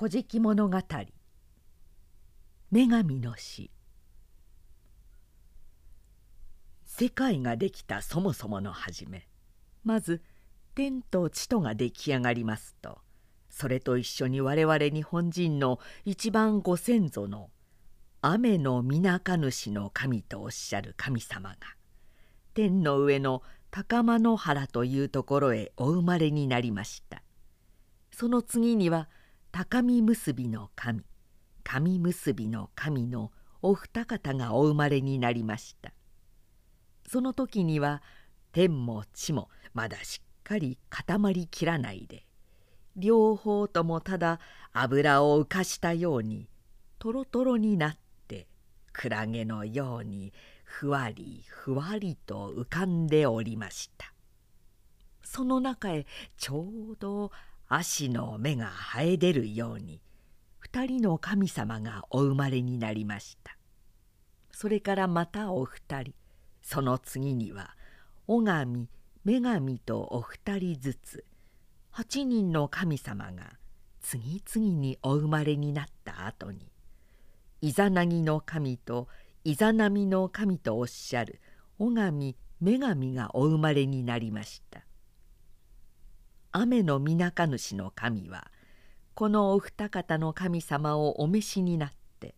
古事記物語。女神の死。世界ができたそもそもの初め。まず天と地とが出来上がりますと。それと一緒に我々日本人の一番ご先祖の雨の皆か主の神とおっしゃる神様が天の上の高間野原というところへお生まれになりました。その次には高見結びの神。神結びの神のお二方がお生まれになりました。その時には天も地もまだしっかり固まりきらないで両方ともただ油を浮かしたようにとろとろになってクラゲのようにふわりふわりと浮かんでおりました。その中へちょうど足の芽が生え出るように二人の神様がお生まれになりました。それからまたお二人その次には尾神女神とお二人ずつ八人の神様が次々にお生まれになった後にイザナギの神とイザナミの神とおっしゃる尾神女神がお生まれになりました。雨のみなか主の神はこのお二方の神様をお召しになって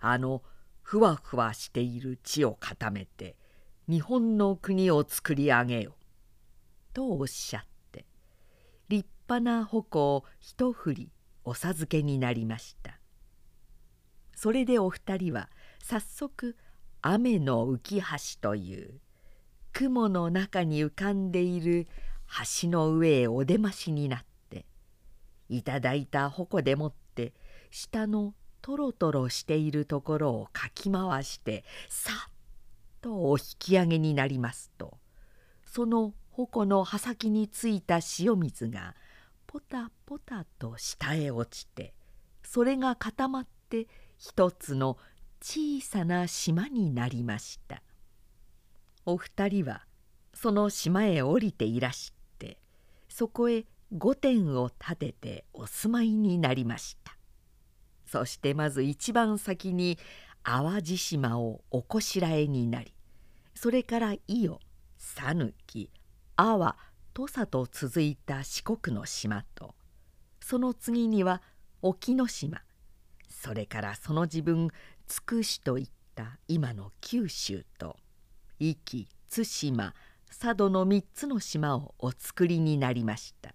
あのふわふわしている地を固めて日本の国を作り上げよ」とおっしゃって立派な矛を一振りお授けになりました。それでお二人は早速雨の浮き橋という雲の中に浮かんでいる橋の上へお出ましになっていただいた矛でもって下のとろとろしているところをかき回してさっとお引き上げになりますとその矛の刃先についた塩水がポタポタと下へ落ちてそれが固まって一つの小さな島になりました。お二人はその島へ降りていらしそこへ御殿を建ててお住まいになりました。そしてまず一番先に淡路島をおこしらえになりそれから伊予讃岐阿波土佐と続いた四国の島とその次には沖ノ島それからその自分つくしといった今の九州と壱岐対馬佐渡の3つの島をお作りになりました。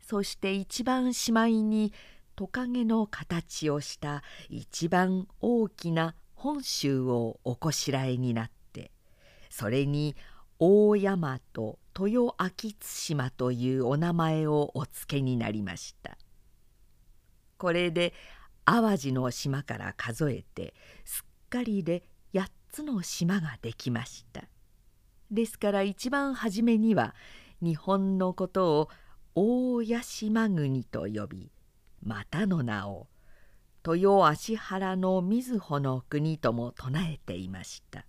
そして一番しまいにトカゲの形をした一番大きな本州をおこしらえになってそれに大山と豊明津島というお名前をお付けになりました。これで淡路の島から数えてすっかりで8つの島ができました。ですから一番初めには日本のことを大屋島国と呼びまたの名を豊足原の瑞穂の国とも唱えていました。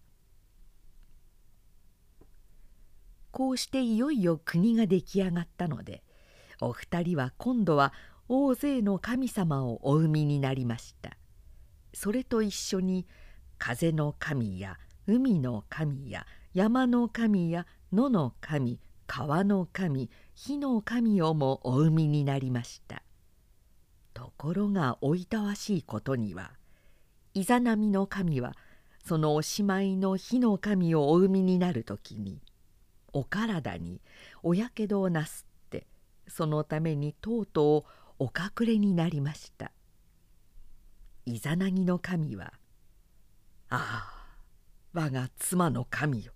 こうしていよいよ国が出来上がったのでお二人は今度は大勢の神様をお生みになりました。それと一緒に風の神や海の神や山の神や野の神川の神火の神をもお生みになりました。ところがおいたわしいことにはイザナミの神はそのおしまいの火の神をお生みになる時にお体におやけどをなすってそのためにとうとうお隠れになりました。イザナギの神は「ああ我が妻の神よ。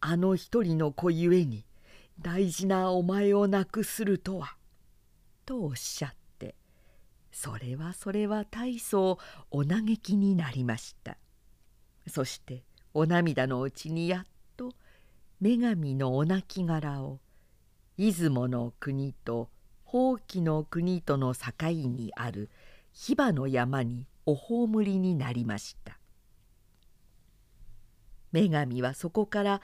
あの一人の子ゆえに大事なお前を亡くするとは」とおっしゃってそれはそれは大層お嘆きになりました。そしてお涙のうちにやっと女神のお亡骸を出雲の国と宝器の国との境にある火場の山にお葬りになりました。女神はそこから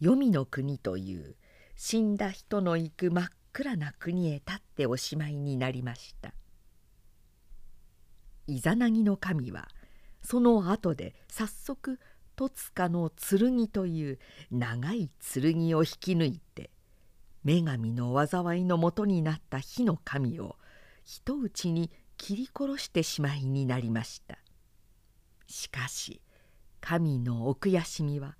黄泉の国という死んだ人の行く真っ暗な国へ立っておしまいになりました。イザナギの神はその後で早速戸塚の剣という長い剣を引き抜いて女神の災いのもとになった火の神を人打ちに切り殺してしまいになりました。しかし神のお悔しみは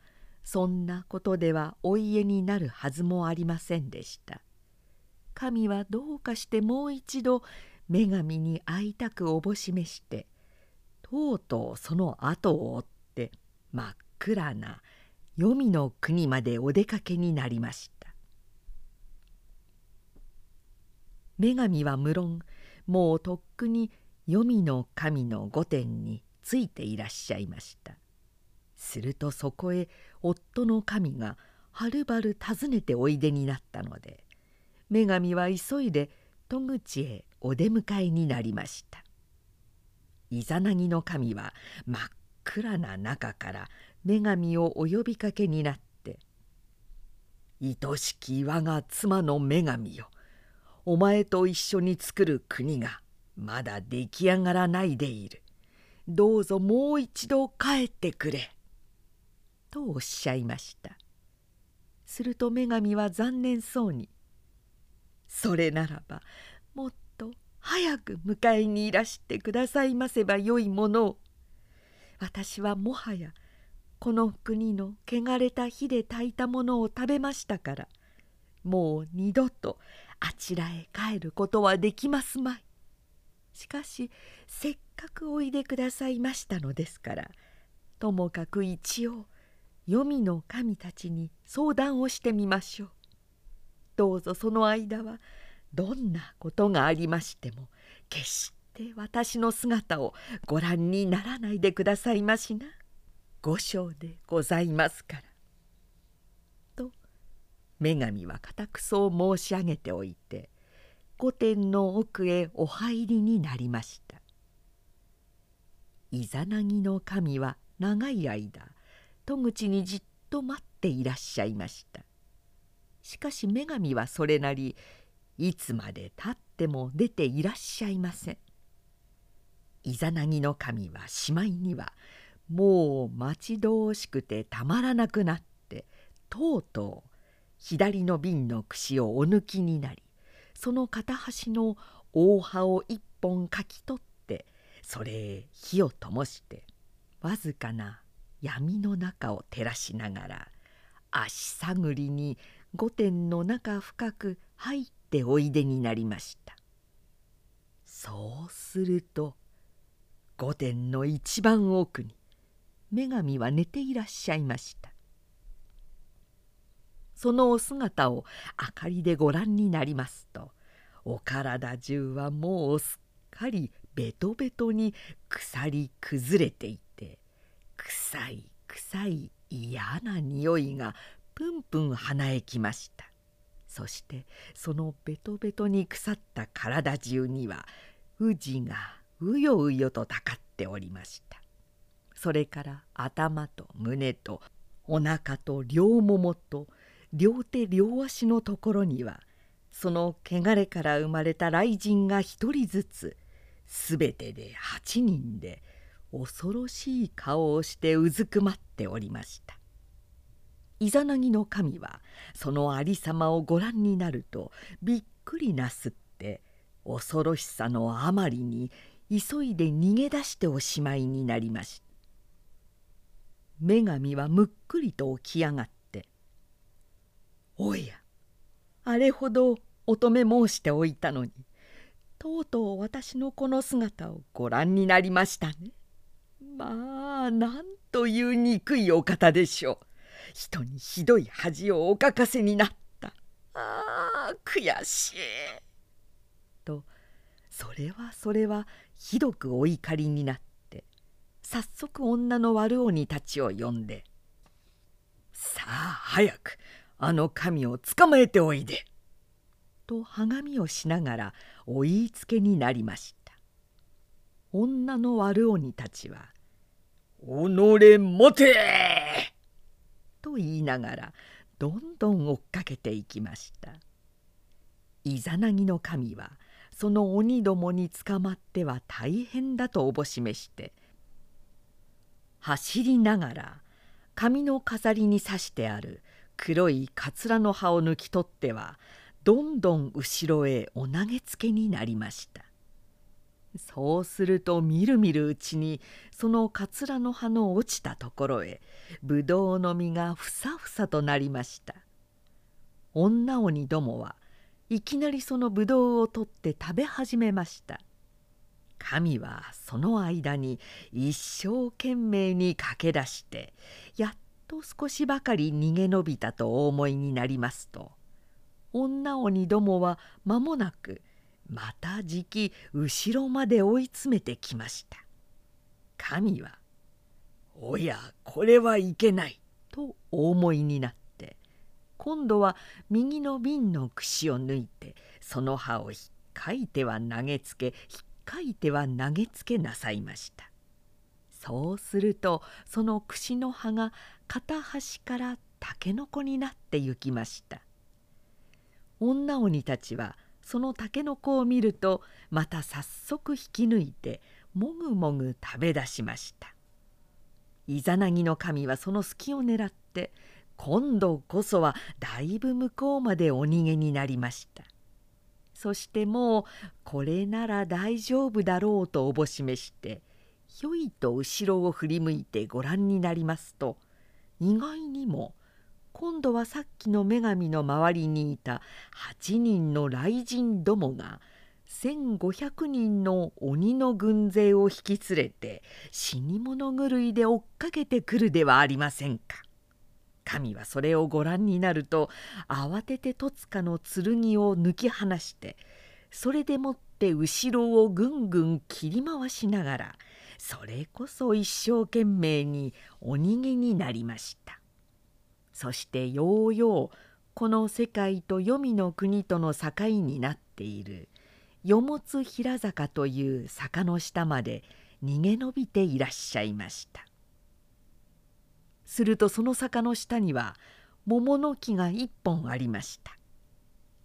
そんなことではお家になるはずもありませんでした。神はどうかしてもう一度女神に会いたくおぼしめしてとうとうその後を追って真っ暗な黄泉の国までお出かけになりました。女神は無論もうとっくに黄泉の神の御殿についていらっしゃいました。するとそこへ夫の神がはるばる訪ねておいでになったので女神は急いで戸口へお出迎えになりました。イザナギの神は真っ暗な中から女神をお呼びかけになって「愛しき我が妻の女神よお前と一緒に作る国がまだ出来上がらないでいる。どうぞもう一度帰ってくれ」とおっしゃいましたすると女神は残念そうに「それならばもっと早く迎えにいらしてくださいませばよいものを私はもはやこの国の汚れた火で炊いたものを食べましたからもう二度とあちらへ帰ることはできますまい。しかしせっかくおいでくださいましたのですからともかく一応黄泉の神たちに相談をしてみましょう。どうぞその間はどんなことがありましても決して私の姿をご覧にならないでくださいましな。御章でございますから。と女神は固くそう申し上げておいて御殿の奥へお入りになりました。イザナギの神は長い間戸口にじっと待っていらっしゃいました。しかし女神はそれなりいつまでたっても出ていらっしゃいません。イザナギの神はしまいにはもう待ち遠しくてたまらなくなってとうとう左の瓶の串をお抜きになりその片端の大葉を一本かき取ってそれへ火を灯してわずかな闇の中を照らしながら足探りに御殿の中深く入っておいでになりました。そうすると御殿の一番奥に女神は寝ていらっしゃいました。そのお姿を明かりでご覧になりますとお体中はもうすっかりベトベトに腐り崩れていて臭い臭い嫌な匂いがぷんぷん鼻へきました。そしてそのベトベトに腐った体中には宇治がうようよとたかっておりました。それから頭と胸とお腹と両ももと両手両足のところにはその汚れから生まれた雷神が一人ずつすべてで8人で恐ろしい顔をしてうずくまっておりましたイザナギの神はそのありさまをご覧になるとびっくりなすって恐ろしさのあまりに急いで逃げ出しておしまいになりました女神はむっくりと起き上がって「おやあれほど乙女申しておいたのにとうとう私のこの姿をご覧になりましたね。まあなんという憎いお方でしょう。人にひどい恥をおかかせになった。ああ悔しい」とそれはそれはひどくお怒りになって早速女の悪鬼たちを呼んで「さあ早くあの神を捕まえておいで」とはがみをしながらお言いつけになりました。女の悪鬼たちは己持て!」と言いながらどんどん追っかけていきましたイザナギの神はその鬼どもに捕まっては大変だとおぼしめして走りながら髪の飾りに刺してある黒いかつらの葉を抜き取ってはどんどん後ろへお投げつけになりましたそうするとみるみるうちにそのかつらの葉の落ちたところへぶどうの実がふさふさとなりました。女鬼どもはいきなりそのぶどうを取って食べ始めました。神はその間に一生懸命に駆け出してやっと少しばかり逃げ延びたとお思いになりますと女鬼どもは間もなくまたじき後ろまで追い詰めてきました。神は「おやこれはいけない」とお思いになって今度は右の瓶の串を抜いてその葉をひっかいては投げつけひっかいては投げつけなさいました。そうするとその串の葉が片端からたけのこになってゆきました。女鬼たちはそのたけのこを見るとまた早速引き抜いてもぐもぐ食べ出しました。イザナギの神はその隙を狙って今度こそはだいぶ向こうまでお逃げになりました。そしてもうこれなら大丈夫だろうとおぼしめしてひょいと後ろを振り向いてご覧になりますと意外にも今度はさっきの女神の周りにいた8人の雷神どもが1,500人の鬼の軍勢を引き連れて死に物狂いで追っかけてくるではありませんか。神はそれをご覧になると慌てて戸塚の剣を抜き放してそれでもって後ろをぐんぐん切り回しながらそれこそ一生懸命にお逃げになりました。そしてようようこの世界と黄泉の国との境になっている。与物平坂という坂の下まで逃げ延びていらっしゃいました。するとその坂の下には桃の木が一本ありました。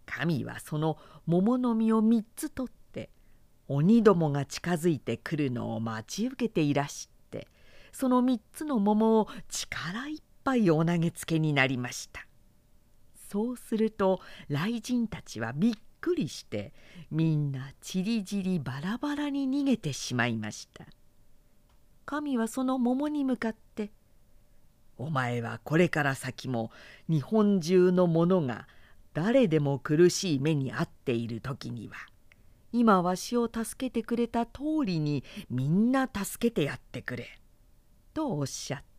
神はその桃の実を三つ取って鬼どもが近づいてくるのを待ち受けていらしてその三つの桃を力いっぱいお投げつけになりました。そうすると雷神たちはびっくりしてみんなちりぢりバラバラに逃げてしまいました。神はその桃に向かって「お前はこれから先も日本中の者が誰でも苦しい目に遭っている時には今わしを助けてくれた通りにみんな助けてやってくれ」とおっしゃって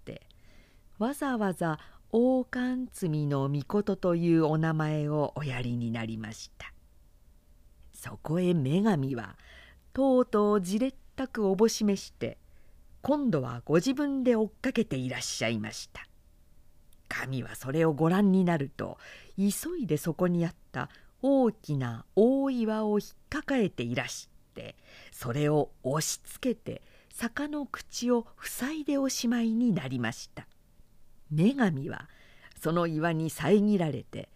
わざわざ王冠積の御事というお名前をおやりになりました。そこへ女神はとうとうじれったくおぼしめして今度はご自分で追っかけていらっしゃいました。神はそれをご覧になると急いでそこにあった大きな大岩を引っかかえていらしてそれを押しつけて坂の口を塞いでおしまいになりました。女神はその岩に遮られて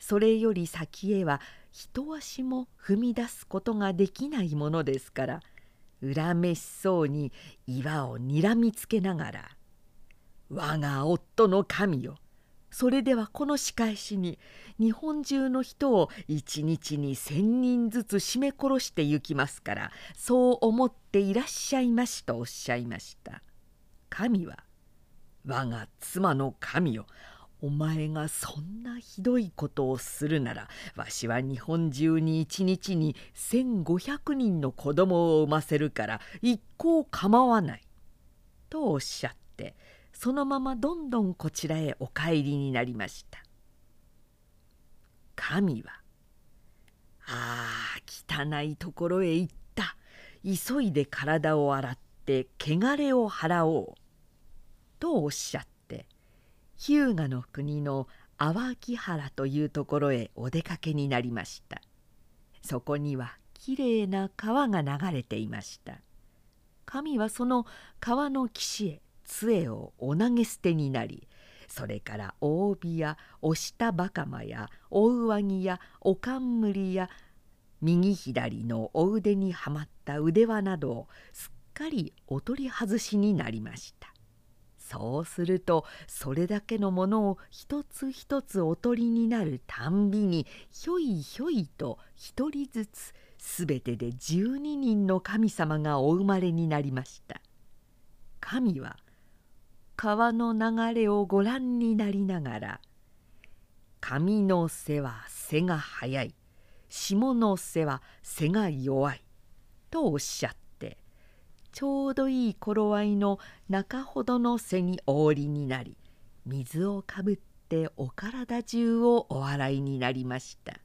それより先へは一足も踏み出すことができないものですから恨めしそうに岩をにらみつけながら「我が夫の神よそれではこの仕返しに日本中の人を一日に千人ずつ絞め殺してゆきますからそう思っていらっしゃいまし」とおっしゃいました。神は我が妻の神よ。お前がそんなひどいことをするならわしは日本中に一日に1,500人の子供を産ませるから一向構わない」とおっしゃってそのままどんどんこちらへお帰りになりました。神は「ああ汚いところへ行った。急いで体を洗って汚れを払おう」とおっしゃって日向の国の淡木原というところへお出かけになりました。そこにはきれいな川が流れていました。神はその川の岸へ杖をお投げ捨てになりそれから大帯や押したバカマやお上着やお冠や右左のお腕にはまった腕輪などをすっかりお取り外しになりました。そうするとそれだけのものを一つ一つおとりになるたんびにひょいひょいと一人ずつすべてで12人の神様がお生まれになりました。神は川の流れをご覧になりながら「神の背は背が速い下の背は背が弱い」とおっしゃってちょうどいい頃合いの中ほどの背にお降りになり水をかぶってお体中をお洗いになりました。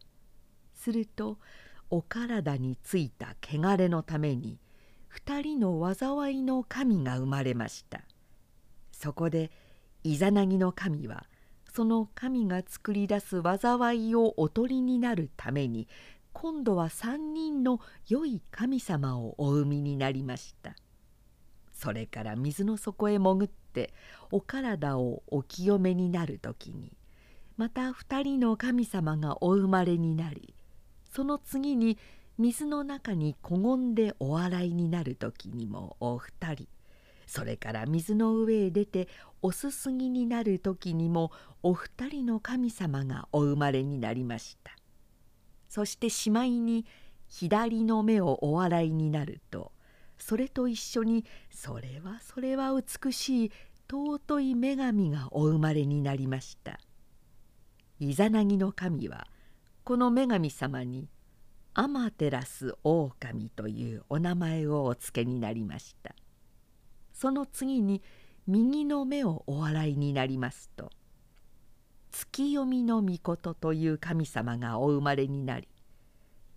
するとお体についた汚れのために二人の災いの神が生まれました。そこでイザナギの神はその神が作り出す災いをおとりになるために今度は三人の良い神様をお生みになりました。それから水の底へ潜ってお体をお清めになる時にまた二人の神様がお生まれになりその次に水の中にこごんでお洗いになる時にもお二人それから水の上へ出ておすすぎになる時にもお二人の神様がお生まれになりました。そしてしまいに左の目をお洗いになるとそれと一緒にそれはそれは美しい尊い女神がお生まれになりました。イザナギの神はこの女神様にアマテラス狼というお名前をお付けになりました。その次に右の目をお笑いになりますと月読みの御事という神様がお生まれになり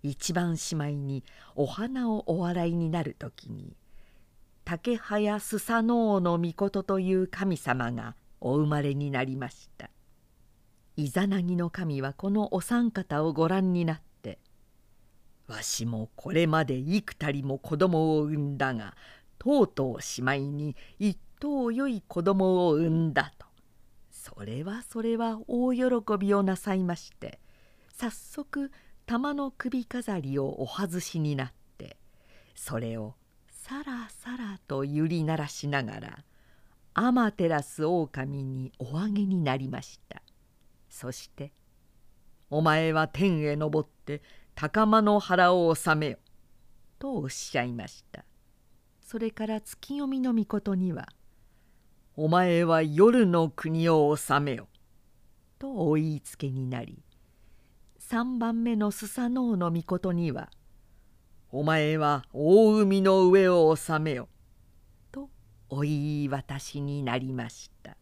一番しまいにお花をお笑いになる時に竹早スサノオの御事という神様がお生まれになりました。イザナギの神はこのお三方をご覧になって「わしもこれまで幾たりも子供を産んだがとうとうしまいに一頭良い子供を産んだ」と。それはそれは大喜びをなさいまして早速玉の首飾りをお外しになってそれをさらさらと揺り鳴らしながら天照狼にお上げになりました。そして「お前は天へ昇って高間の腹を治めよ」とおっしゃいました。それから月読みの御事には「お前は夜の国を治めよ」とお言いつけになり3番目のスサノオノミコトには「お前は大海の上を治めよ」とお言い渡しになりました。